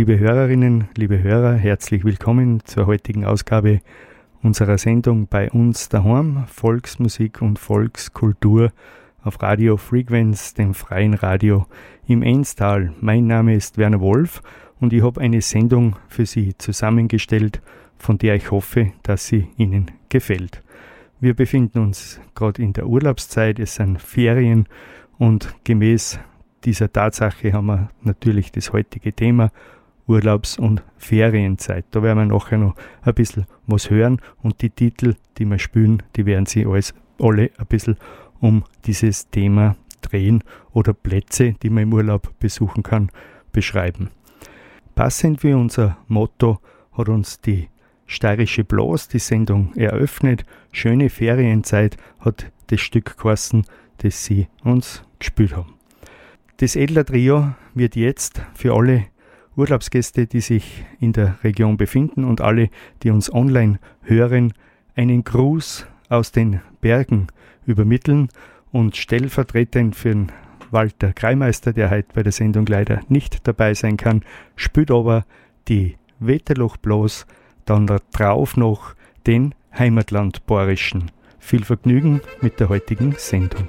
Liebe Hörerinnen, liebe Hörer, herzlich willkommen zur heutigen Ausgabe unserer Sendung bei uns daheim, Volksmusik und Volkskultur auf Radio Frequenz, dem freien Radio im Enstal. Mein Name ist Werner Wolf und ich habe eine Sendung für Sie zusammengestellt, von der ich hoffe, dass sie Ihnen gefällt. Wir befinden uns gerade in der Urlaubszeit, es sind Ferien und gemäß dieser Tatsache haben wir natürlich das heutige Thema Urlaubs- und Ferienzeit. Da werden wir nachher noch ein bisschen was hören und die Titel, die wir spielen, die werden Sie alles, alle ein bisschen um dieses Thema drehen oder Plätze, die man im Urlaub besuchen kann, beschreiben. Passend für unser Motto hat uns die Steirische Blas die Sendung eröffnet. Schöne Ferienzeit hat das Stück geheißen, das sie uns gespielt haben. Das Edler Trio wird jetzt für alle Urlaubsgäste, die sich in der Region befinden und alle, die uns online hören, einen Gruß aus den Bergen übermitteln und stellvertretend für den Walter Kreimeister, der heute bei der Sendung leider nicht dabei sein kann, spült aber die Wetterloch bloß, dann drauf noch den Heimatland Borischen. Viel Vergnügen mit der heutigen Sendung.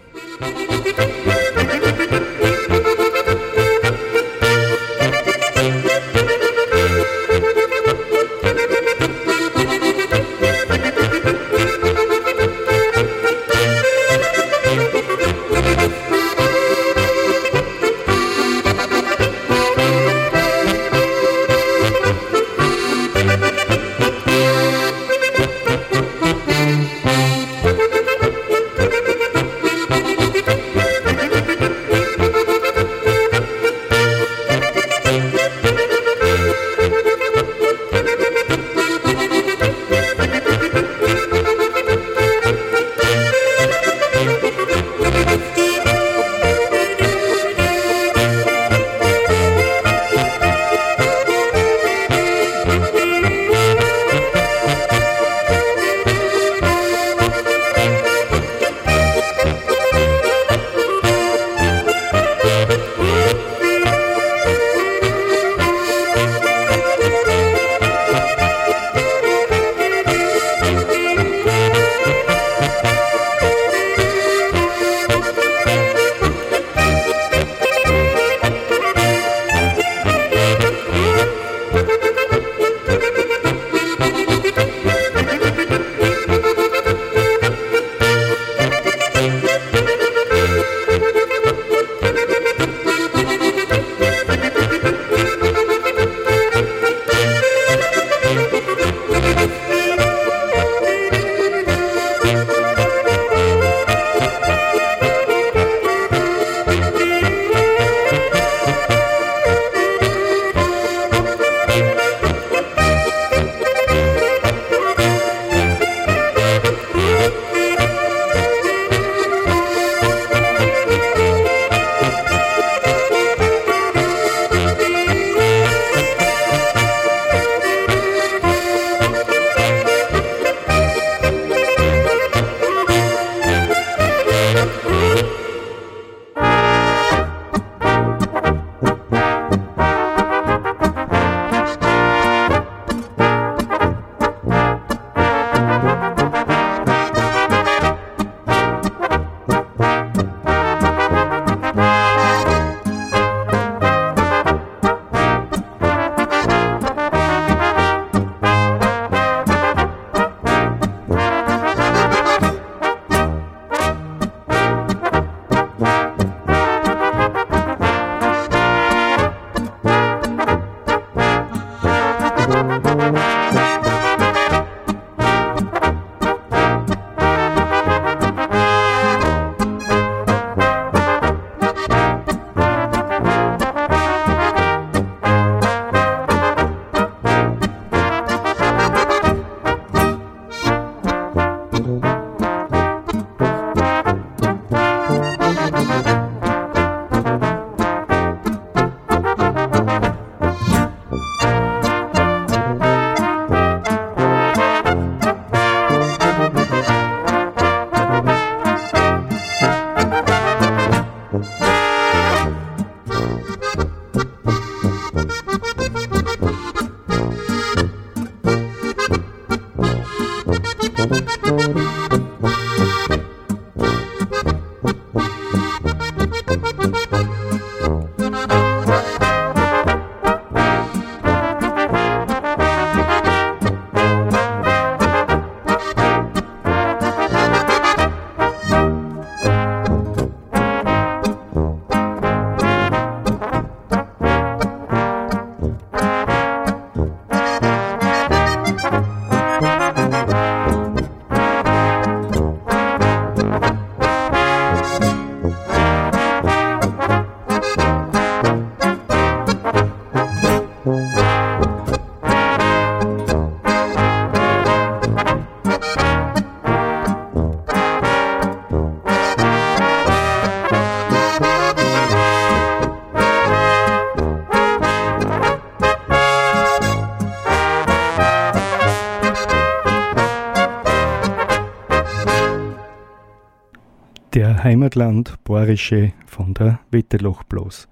Heimatland Borische von der Wetterloch bloß.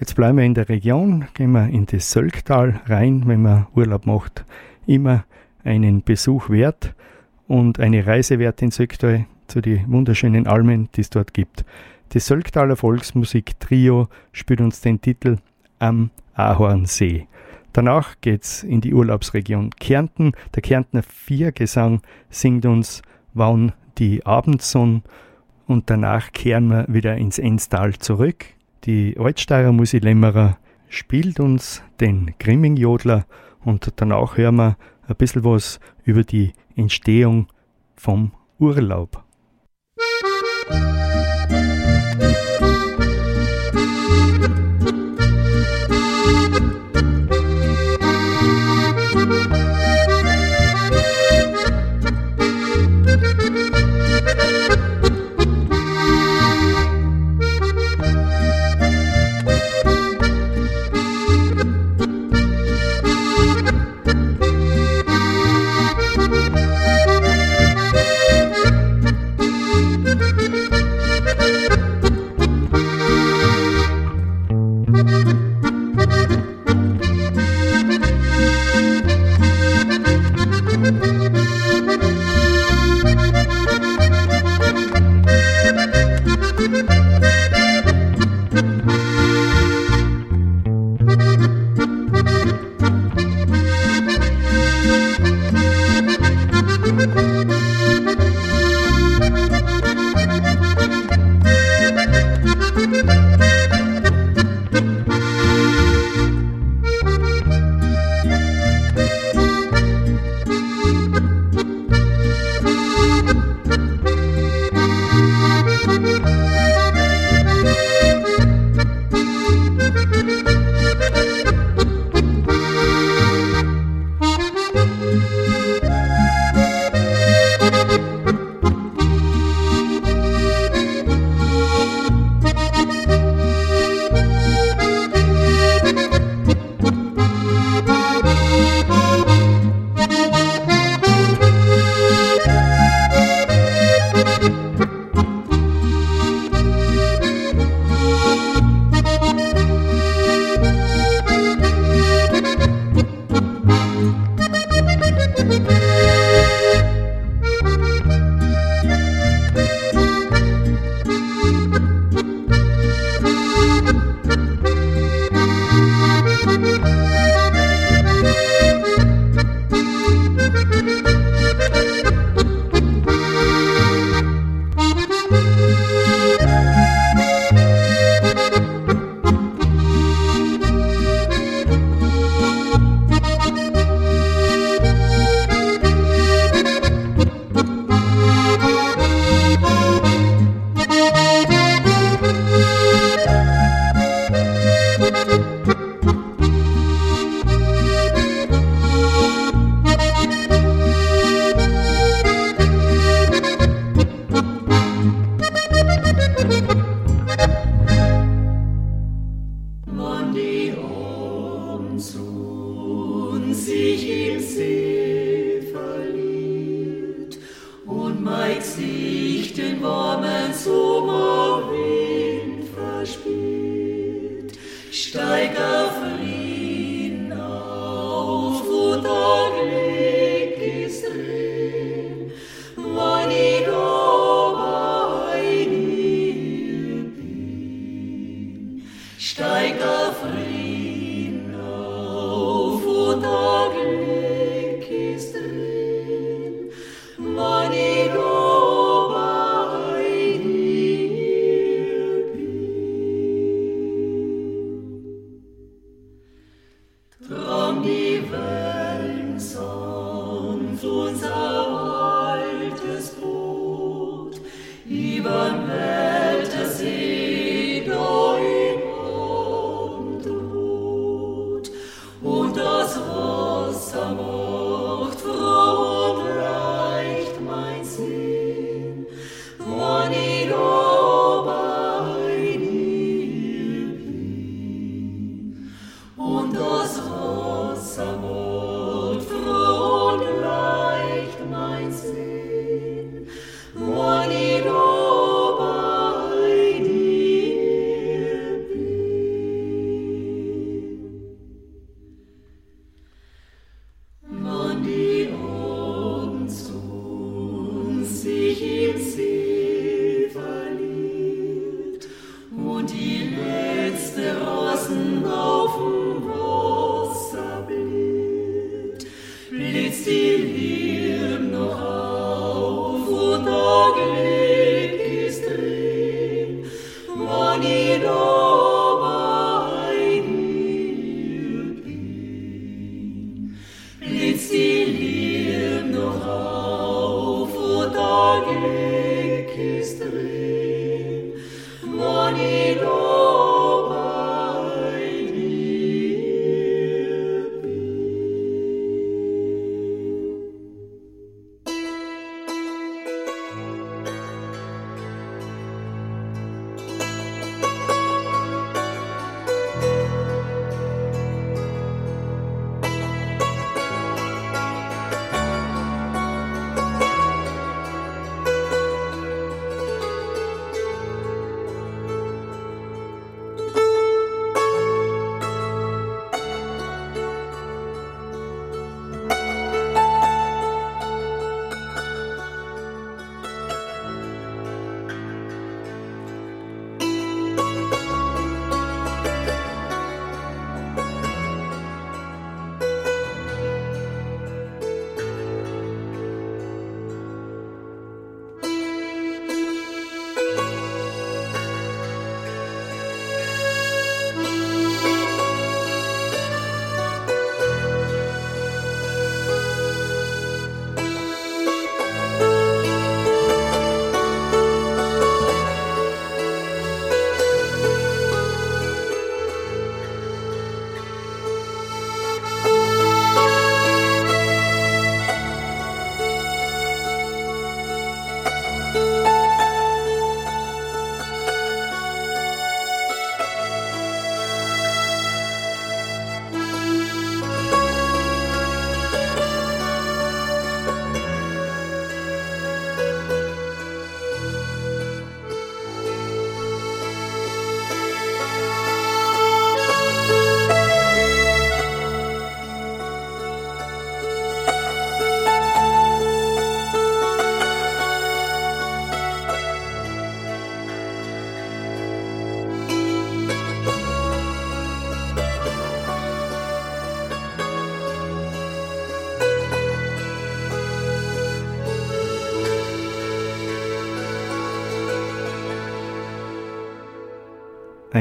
Jetzt bleiben wir in der Region, gehen wir in das Sölktal rein, wenn man Urlaub macht. Immer einen Besuch wert und eine Reise wert in Söcktal zu den wunderschönen Almen, die es dort gibt. Das Sölktaler Volksmusik Trio spielt uns den Titel Am Ahornsee. Danach geht's in die Urlaubsregion Kärnten. Der Kärntner Viergesang singt uns Wann die Abendsonne und danach kehren wir wieder ins Enstal zurück. Die Altsteirer Musilemmerer spielt uns den Grimming-Jodler und danach hören wir ein bisschen was über die Entstehung vom Urlaub. Money,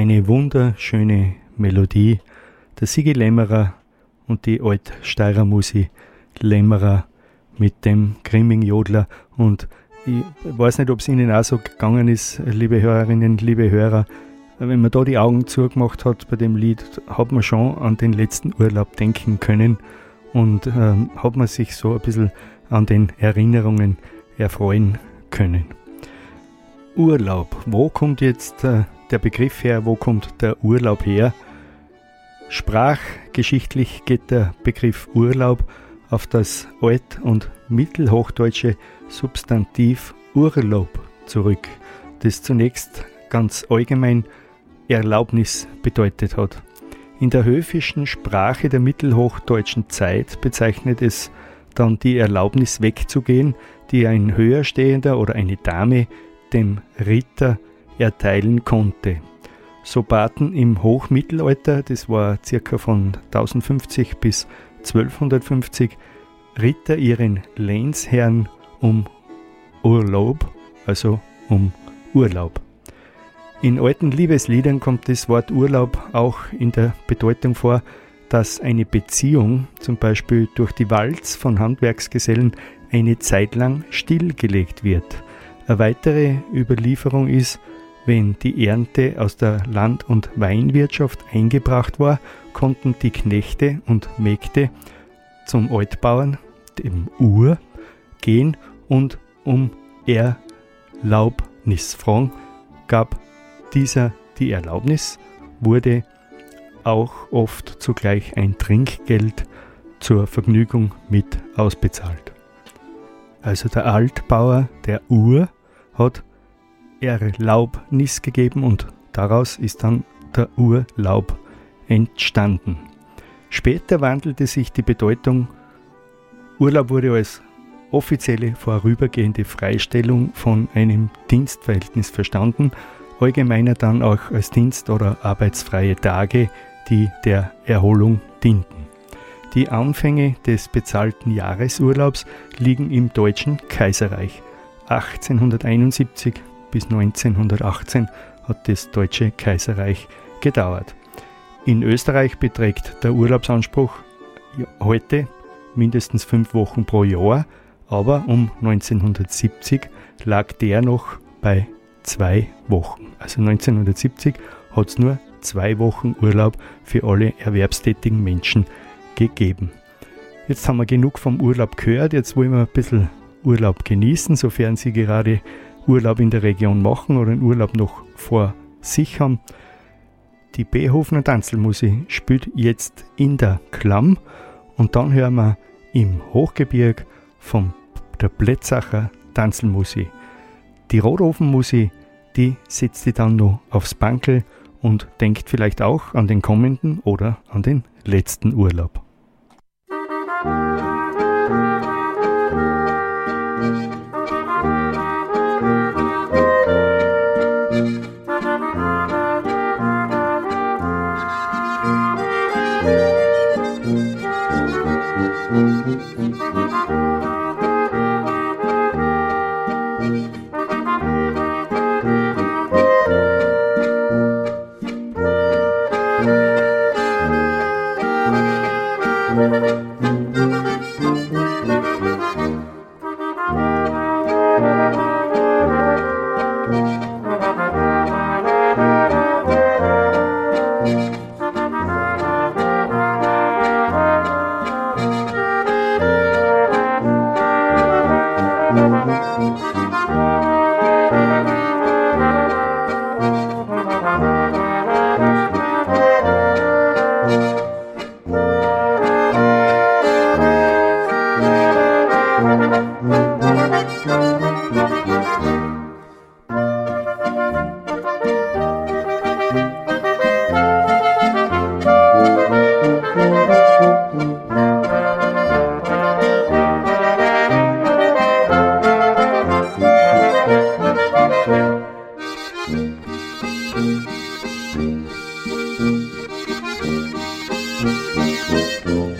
Eine wunderschöne Melodie der Sigi Lämmerer und die Altsteirer Musi Lämmerer mit dem grimmigen Jodler. Und ich weiß nicht, ob es Ihnen auch so gegangen ist, liebe Hörerinnen, liebe Hörer. Wenn man da die Augen zugemacht hat bei dem Lied, hat man schon an den letzten Urlaub denken können und ähm, hat man sich so ein bisschen an den Erinnerungen erfreuen können. Urlaub, wo kommt jetzt äh, der Begriff her, wo kommt der Urlaub her? Sprachgeschichtlich geht der Begriff Urlaub auf das alt- und mittelhochdeutsche Substantiv Urlaub zurück, das zunächst ganz allgemein Erlaubnis bedeutet hat. In der höfischen Sprache der mittelhochdeutschen Zeit bezeichnet es dann die Erlaubnis wegzugehen, die ein höherstehender oder eine Dame dem Ritter erteilen konnte. So baten im Hochmittelalter, das war circa von 1050 bis 1250, Ritter ihren Lehnsherrn um Urlaub, also um Urlaub. In alten Liebesliedern kommt das Wort Urlaub auch in der Bedeutung vor, dass eine Beziehung, zum Beispiel durch die Walz von Handwerksgesellen, eine Zeit lang stillgelegt wird. Eine weitere Überlieferung ist, wenn die Ernte aus der Land- und Weinwirtschaft eingebracht war, konnten die Knechte und Mägde zum Altbauern, dem Ur, gehen und um Erlaubnis fragen. Gab dieser die Erlaubnis, wurde auch oft zugleich ein Trinkgeld zur Vergnügung mit ausbezahlt. Also der Altbauer, der Ur, hat Erlaubnis gegeben und daraus ist dann der Urlaub entstanden. Später wandelte sich die Bedeutung, Urlaub wurde als offizielle vorübergehende Freistellung von einem Dienstverhältnis verstanden, allgemeiner dann auch als Dienst- oder arbeitsfreie Tage, die der Erholung dienten. Die Anfänge des bezahlten Jahresurlaubs liegen im Deutschen Kaiserreich. 1871 bis 1918 hat das Deutsche Kaiserreich gedauert. In Österreich beträgt der Urlaubsanspruch heute mindestens fünf Wochen pro Jahr, aber um 1970 lag der noch bei zwei Wochen. Also 1970 hat es nur zwei Wochen Urlaub für alle erwerbstätigen Menschen gegeben. Jetzt haben wir genug vom Urlaub gehört, jetzt wollen wir ein bisschen Urlaub genießen, sofern Sie gerade Urlaub in der Region machen oder einen Urlaub noch vor sich haben. Die Beehofener Tanzelmusik spielt jetzt in der Klamm und dann hören wir im Hochgebirg von der Plätzacher Tanzelmusik. Die Rotofenmusik, die setzt die dann noch aufs Bankel und denkt vielleicht auch an den kommenden oder an den letzten Urlaub. Música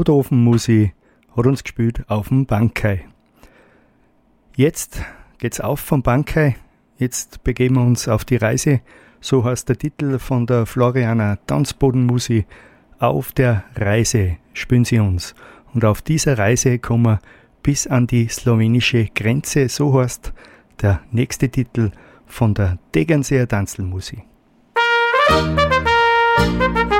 Die Rotofenmusik hat uns gespielt auf dem Bankai. Jetzt geht's auf vom Bankai. Jetzt begeben wir uns auf die Reise. So heißt der Titel von der Florianer Tanzbodenmusik. Auf der Reise spüren sie uns. Und auf dieser Reise kommen wir bis an die slowenische Grenze. So heißt der nächste Titel von der Tegernseer Tanzelmusik. uns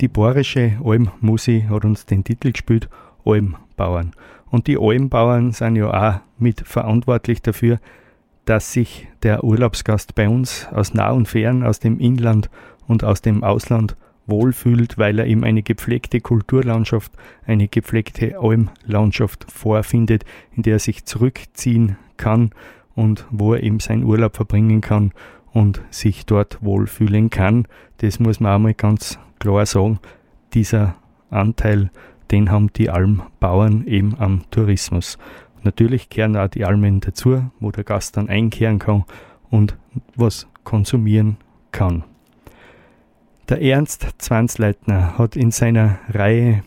Die bayerische Almmusik hat uns den Titel gespielt, Almbauern. Und die Almbauern sind ja auch mit verantwortlich dafür, dass sich der Urlaubsgast bei uns aus nah und fern, aus dem Inland und aus dem Ausland wohlfühlt, weil er ihm eine gepflegte Kulturlandschaft, eine gepflegte Almlandschaft vorfindet, in der er sich zurückziehen kann und wo er eben seinen Urlaub verbringen kann und sich dort wohlfühlen kann. Das muss man einmal ganz klar sagen, dieser Anteil, den haben die Almbauern eben am Tourismus. Natürlich kehren auch die Almen dazu, wo der Gast dann einkehren kann und was konsumieren kann. Der Ernst Zwanzleitner hat in seiner Reihe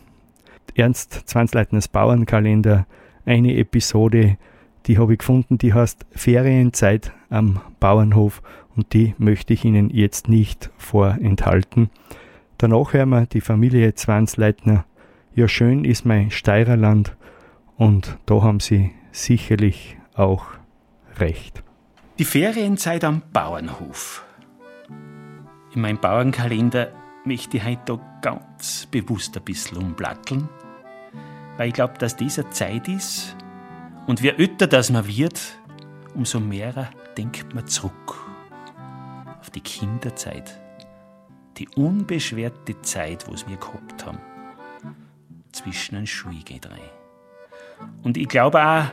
Ernst Zwanzleitners Bauernkalender eine Episode, die habe ich gefunden, die heißt Ferienzeit am Bauernhof und die möchte ich Ihnen jetzt nicht vorenthalten. Danach hören wir die Familie Zwansleitner. Ja, schön ist mein Steirerland und da haben sie sicherlich auch recht. Die Ferienzeit am Bauernhof. In meinem Bauernkalender möchte ich heute ganz bewusst ein bisschen umblatteln, weil ich glaube, dass dieser Zeit ist und wie öfter das man wird, umso mehr denkt man zurück auf die Kinderzeit die unbeschwerte Zeit, was wir gehabt haben, zwischen den Schwiegedrei. Und ich glaube auch,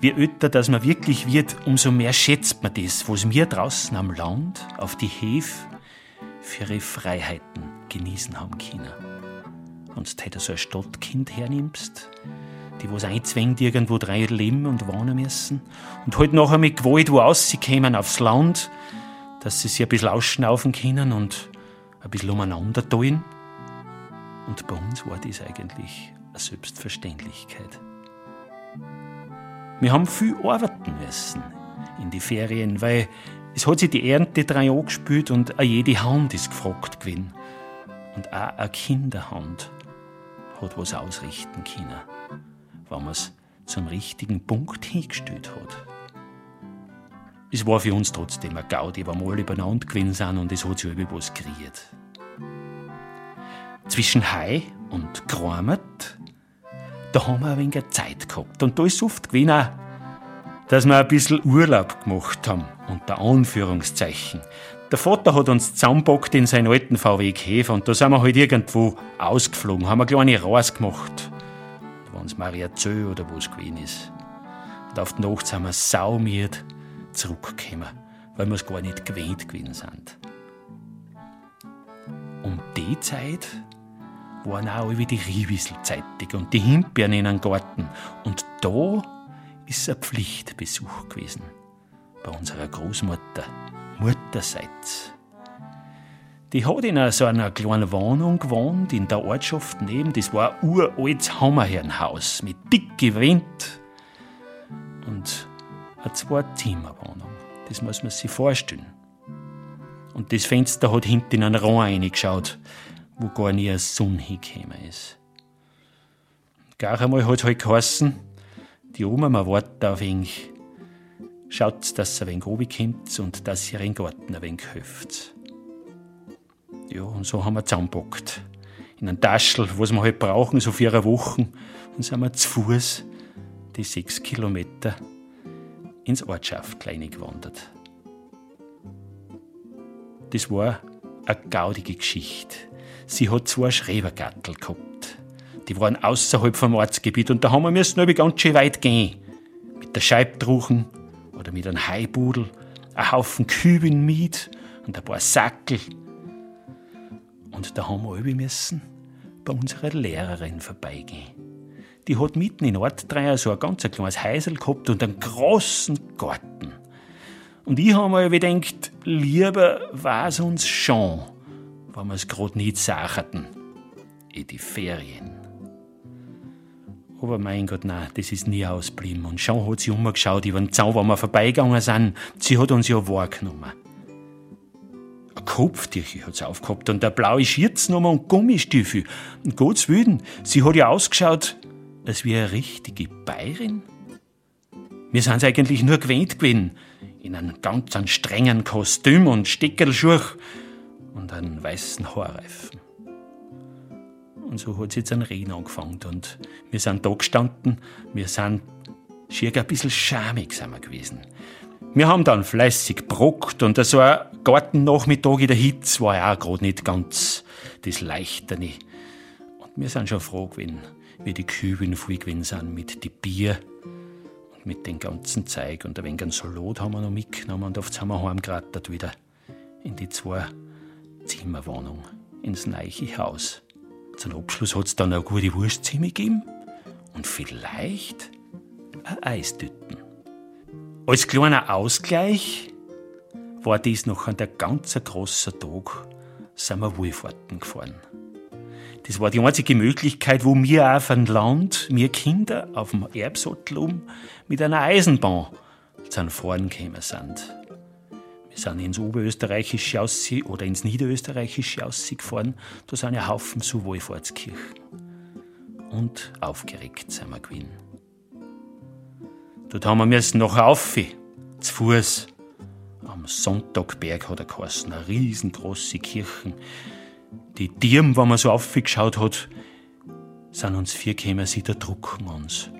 wie öfter dass man wirklich wird, umso mehr schätzt man das, was wir draußen am Land, auf die Hefe, für ihre Freiheiten genießen haben können. Und du so ein Stadtkind hernimmst, die was einzwängt irgendwo drei leben und wohnen müssen, und halt nachher mit Gewalt wo rauskommen aufs Land, dass sie sich ein bisschen ausschnaufen können und ein bisschen umeinander tun. Und bei uns war das eigentlich eine Selbstverständlichkeit. Wir haben viel arbeiten müssen in die Ferien, weil Es hat sich die Ernte drei angespielt und auch jede Hand ist gefragt gewesen. Und auch eine Kinderhand hat was ausrichten können, wenn man es zum richtigen Punkt hingestellt hat. Es war für uns trotzdem ein Gaudi, weil wir alle beieinander gewesen sind und es hat sich was kreiert. Zwischen Hai und Gramet, da haben wir ein wenig Zeit gehabt. Und da ist oft gewesen, auch, dass wir ein bisschen Urlaub gemacht haben, unter Anführungszeichen. Der Vater hat uns zusammenpackt in seinen alten VW Käfer und da sind wir halt irgendwo ausgeflogen, haben eine kleine Reise gemacht. Wenn es Mariazö oder wo es gewesen ist. Und auf die Nacht sind wir saumiert zurückgekommen, weil wir es gar nicht gewöhnt gewesen sind. Um die Zeit waren auch wie die Riewissel zeitig und die Himbeeren in einem Garten. Und da ist ein Pflichtbesuch gewesen. Bei unserer Großmutter, Mutterseits. Die hat in so einer kleinen Wohnung gewohnt, in der Ortschaft neben. Das war ein uraltes Hammerherrenhaus mit dicke Wind und eine Zwei-Zimmer-Wohnung. Das muss man sich vorstellen. Und das Fenster hat hinten in einen Raum reingeschaut, wo gar nie eine Sonne hingekommen ist. Gar einmal hat es halt geheißen, die Oma mal wartet auf ihn. Schaut, dass sie ein wenig runterkommt und dass ihr ihren Garten ein wenig hilft. Ja, und so haben wir zusammengepackt. In einem Taschel, was wir halt brauchen, so vier Wochen. Und sind wir zu Fuß die sechs Kilometer ins Ortschaft gewandert. Das war eine gaudige Geschichte. Sie hat zwei Schrebergattel gehabt. Die waren außerhalb vom Ortsgebiet und da haben wir müssen ganz schön weit gehen. Mit der Scheibtruchen oder mit einem Haibudel, ein Haufen Küben mit und ein paar Sackel. Und da haben wir müssen bei unserer Lehrerin vorbeigehen. Die hat mitten in Ortdreier so ein ganz kleines Häusel gehabt und einen großen Garten. Und ich habe mir gedacht, lieber war es uns schon, wenn wir es gerade nicht sacherten. In die Ferien. Aber mein Gott, nein, das ist nie ausgeblieben. Und schon hat sie umgeschaut über den Zaun, wo wir vorbeigegangen sind. Sie hat uns ja wahrgenommen. Ein Kopftücher hat sie aufgehabt und eine blaue Schürznummer und Gummistiefel. Und Gottes Willen, sie hat ja ausgeschaut als wie eine richtige Bayerin. Wir sind eigentlich nur gewöhnt gewesen, in einem ganz strengen Kostüm und Steckelschuh und einem weißen Haarreifen. Und so hat es jetzt ein Reden angefangen und wir sind da gestanden, wir sind schier ein bisschen schamig sind wir gewesen. Wir haben dann fleißig brockt und so ein Gartennachmittag in der Hitze war ja auch gerade nicht ganz das Leichterne. Und wir sind schon froh gewesen, wie die Küben voll gewesen sind mit die Bier und mit den ganzen Zeug. Und ein wenig Salat haben wir noch mitgenommen und oft sind wir heimgerattert wieder in die zwei Zimmerwohnung, ins neue Haus. Zum Abschluss hat es dann eine gute Wurstzimmer gegeben und vielleicht ein Eistüten. Als kleiner Ausgleich war dies noch ein ganz großer Tag, sind wir Wohlfahrten gefahren. Das war die einzige Möglichkeit, wo wir auf dem Land, wir Kinder auf dem Erbsattel um, mit einer Eisenbahn zu fahren gekommen sind. Wir sind ins oberösterreichische Aussee oder ins niederösterreichische Aussee gefahren. Da sind ja Haufen so Wohlfahrtskirchen. Und aufgeregt sind wir gewesen. Dort haben wir müssen noch auf, zu Fuß. Am Sonntagberg hat er geheißen, eine riesengroße Kirche die Tieren, wenn man so aufgeschaut hat, sind uns vier gekommen, sie da drucken uns.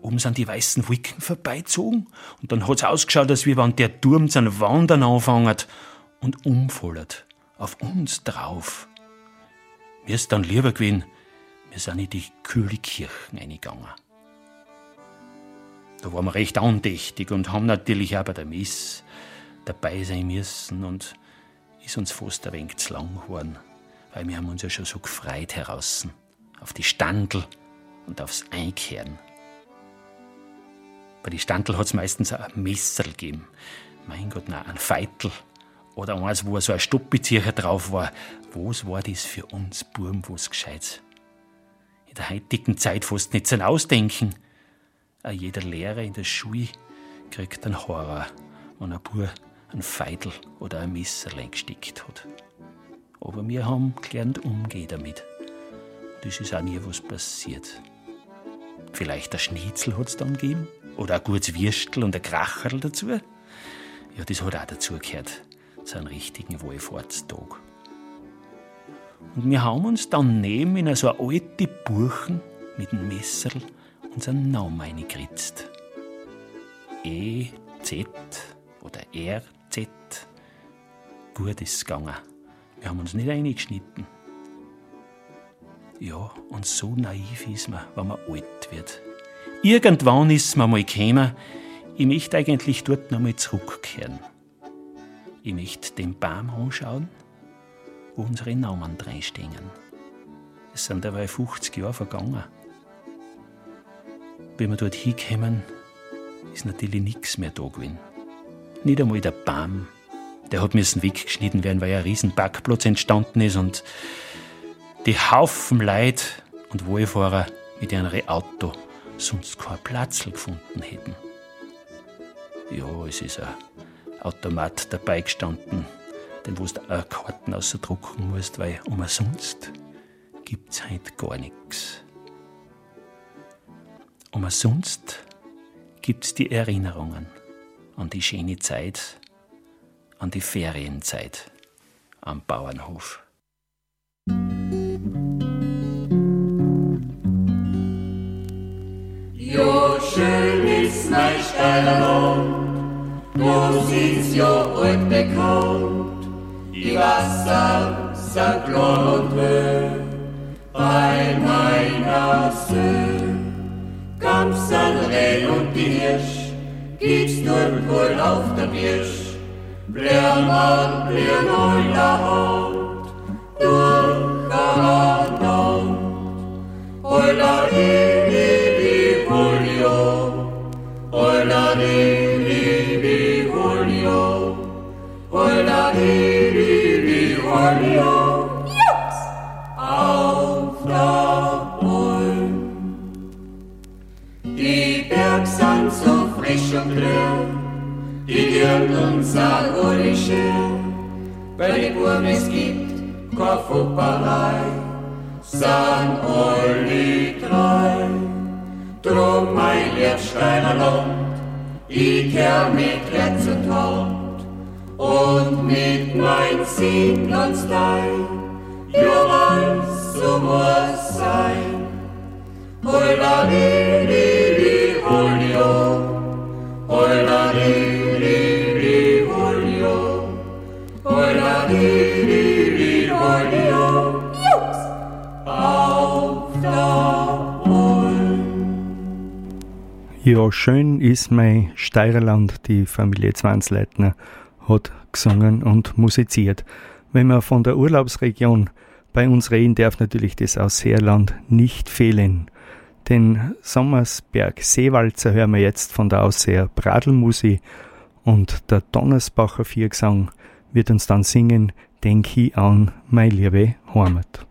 Oben sind die weißen Wolken vorbeizogen und dann hat's ausgeschaut, als wie wenn der Turm zum Wandern anfängt und umfallert. Auf uns drauf. Mir ist dann lieber gewesen, wir sind in die kühle Kirchen eingegangen. Da waren wir recht andächtig und haben natürlich auch bei der Miss dabei sein müssen und ist uns fast ein wenig zu lang geworden weil wir haben uns ja schon so gefreut heraus auf die Standel und aufs Einkehren. Bei den Standel hat es meistens ein Messer gegeben. Mein Gott, nein, ein Feitel. Oder eins, wo so ein Stoppbezieher drauf war. Was war das für uns Burm, was Gescheites? In der heutigen Zeit fast nicht zum Ausdenken. Auch jeder Lehrer in der Schule kriegt einen Horror, wenn ein Bub ein Feidel oder ein Messer gestickt hat. Aber wir haben gelernt umgehen damit. Das ist auch nie was passiert. Vielleicht ein Schnitzel hat es dann gegeben. Oder ein gutes Würstel und ein Kracherl dazu. Ja, das hat auch dazugehört, zu einem richtigen Wohlfahrtstag. Und wir haben uns dann neben in so eine alte Buchen mit dem Messerl unseren Namen eingekritzt. E, Z oder R, Z. Gut ist gegangen. Wir haben uns nicht eingeschnitten. Ja, und so naiv ist man, wenn man alt wird. Irgendwann ist mir mal gekommen, ich möchte eigentlich dort nochmal zurückkehren. Ich möchte den Baum anschauen, wo unsere Namen stehen. Es sind dabei 50 Jahre vergangen. Wenn wir dort hinkommen, ist natürlich nichts mehr da gewesen. Nicht einmal der Baum. Der hat müssen weggeschnitten werden, weil ein riesen Backplatz entstanden ist und die Haufen Leid und Wohlfahrer mit ihrem Auto sonst keinen Platz gefunden hätten. Ja, es ist ein Automat dabei gestanden, den wo du auch Karten ausdrucken musst, weil umsonst gibt's halt gar nichts. Umsonst gibt's die Erinnerungen an die schöne Zeit, an die Ferienzeit am Bauernhof. Jo, schön ist mein Steilerland, du siehst jo alt bekannt, die Wasser sind klar und höh, bei meiner Söh. Ganz Reh und die Hirsch, gibt's dort wohl auf der Birsch, blern an, blern euer Haut, durch an Land, euer Liebe, Julio, euer Liebe, Julio, euer Liebe, Julio, keine Fupperei, sind alle drei. Drum mein Liebsteiner Land, ich kehr mit und Hand und mit mein Siedlandstein, ja weiß, so muss sein. Hola Ja, schön ist mein Steirerland, die Familie Zwanzleitner hat gesungen und musiziert. Wenn man von der Urlaubsregion bei uns reden darf, natürlich das Ausseerland nicht fehlen. Den Sommersberg-Seewalzer hören wir jetzt von der Ausseer Bradelmusi und der Donnersbacher Viergesang wird uns dann singen Denk ich an, mein liebe Heimat.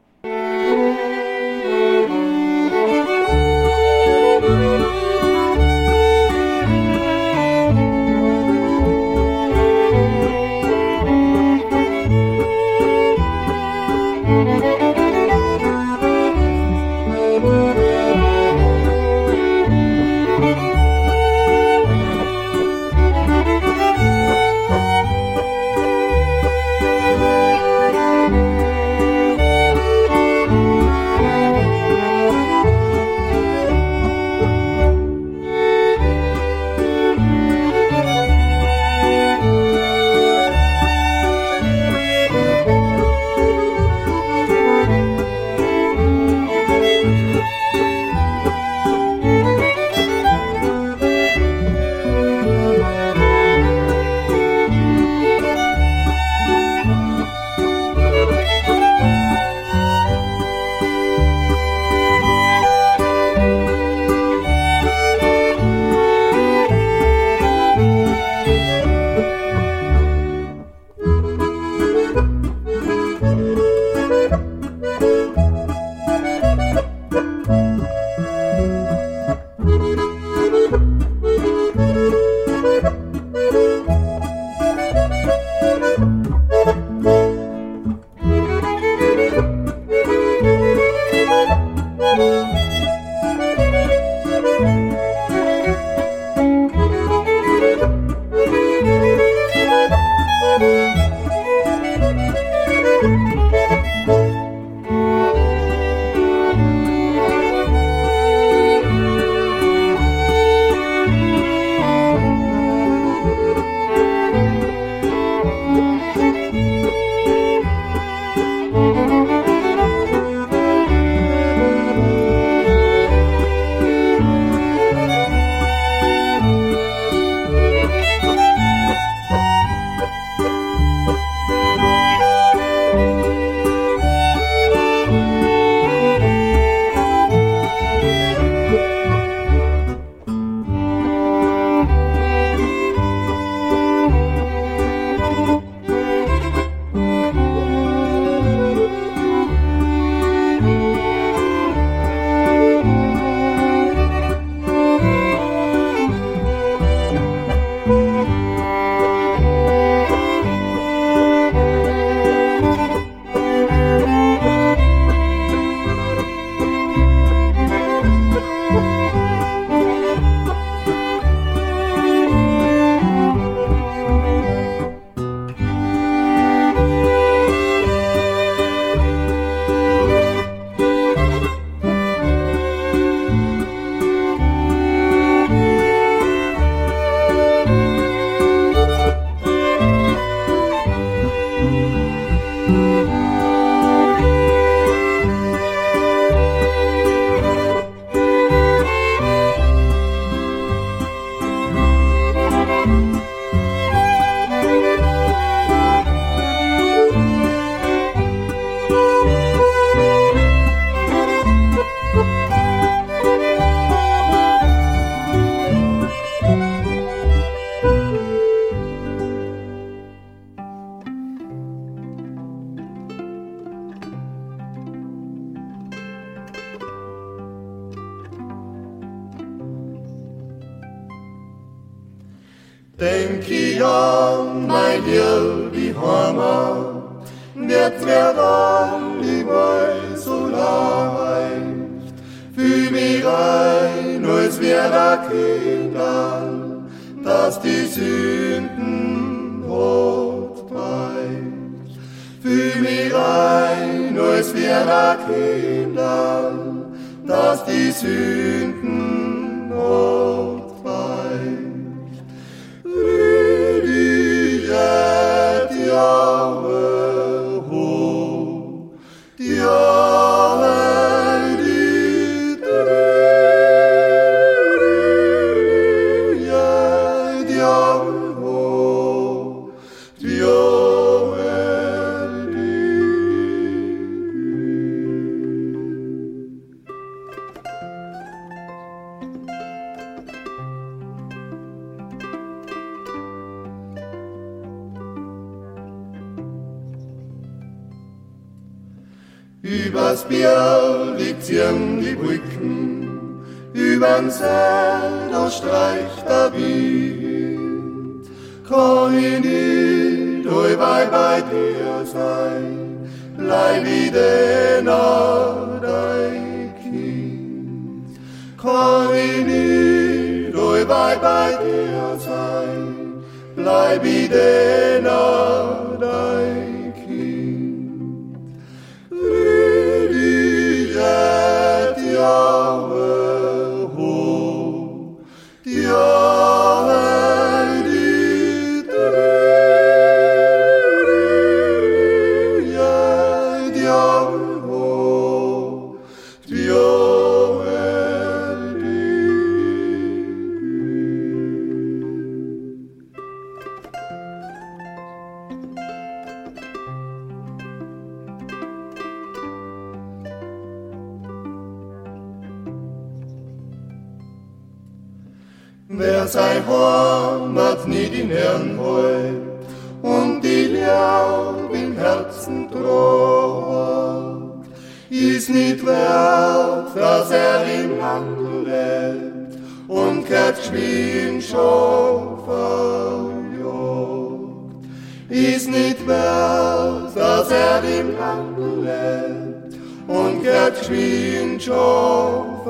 Nicht wert, dass er im Handel lebt und kehrt geschwind schon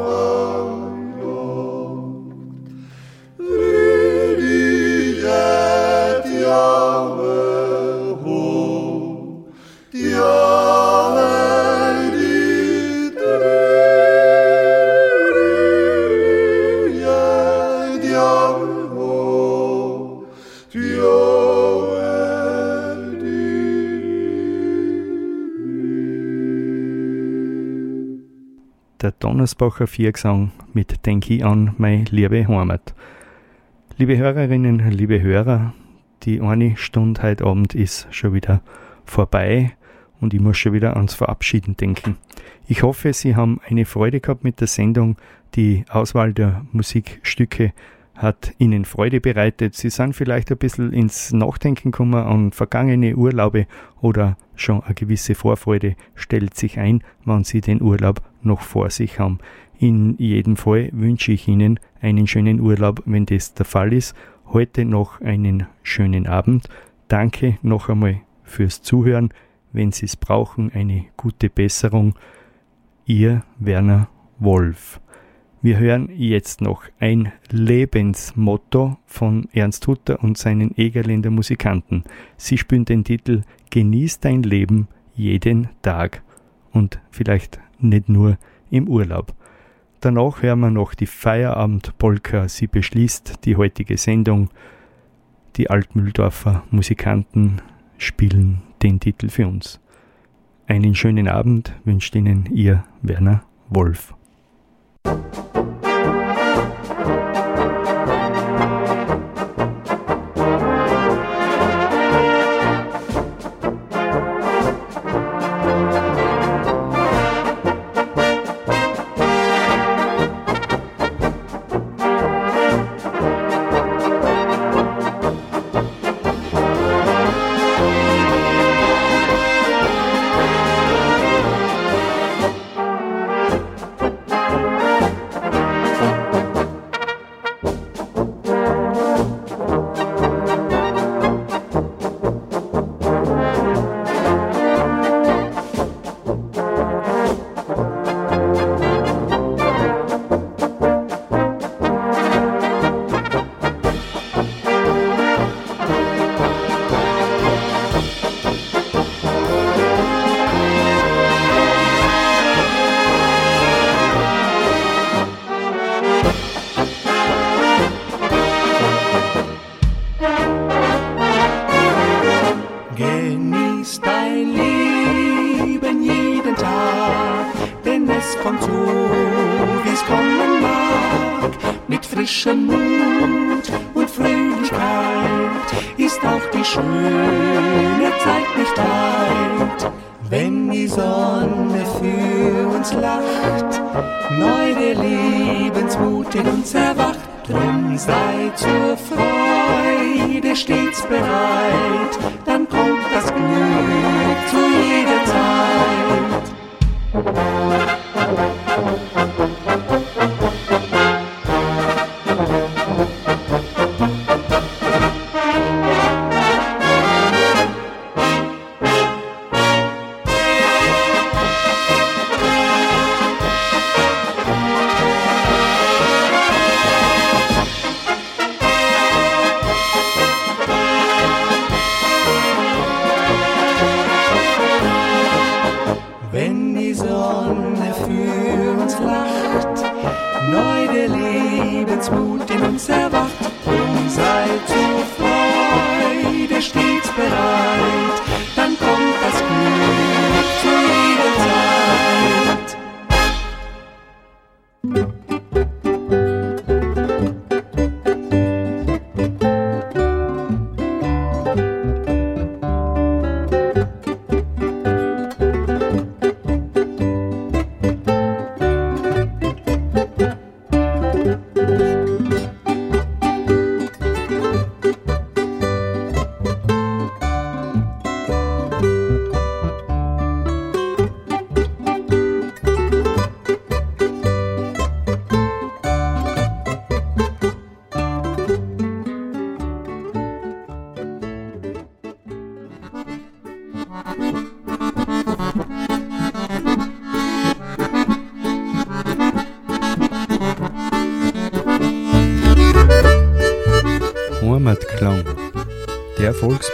Donnersbacher Viergesang mit Denk ich an meine liebe Heimat. Liebe Hörerinnen, liebe Hörer, die eine Stunde heute Abend ist schon wieder vorbei und ich muss schon wieder ans Verabschieden denken. Ich hoffe, Sie haben eine Freude gehabt mit der Sendung. Die Auswahl der Musikstücke hat Ihnen Freude bereitet. Sie sind vielleicht ein bisschen ins Nachdenken gekommen an vergangene Urlaube oder schon eine gewisse Vorfreude stellt sich ein, wann Sie den Urlaub noch vor sich haben. In jedem Fall wünsche ich Ihnen einen schönen Urlaub, wenn das der Fall ist. Heute noch einen schönen Abend. Danke noch einmal fürs Zuhören. Wenn Sie es brauchen, eine gute Besserung. Ihr Werner Wolf. Wir hören jetzt noch ein Lebensmotto von Ernst Hutter und seinen Egerländer Musikanten. Sie spielen den Titel Genieß dein Leben jeden Tag und vielleicht nicht nur im Urlaub. Danach hören wir noch die Feierabend-Polka. Sie beschließt die heutige Sendung. Die Altmühldorfer Musikanten spielen den Titel für uns. Einen schönen Abend wünscht Ihnen Ihr Werner Wolf.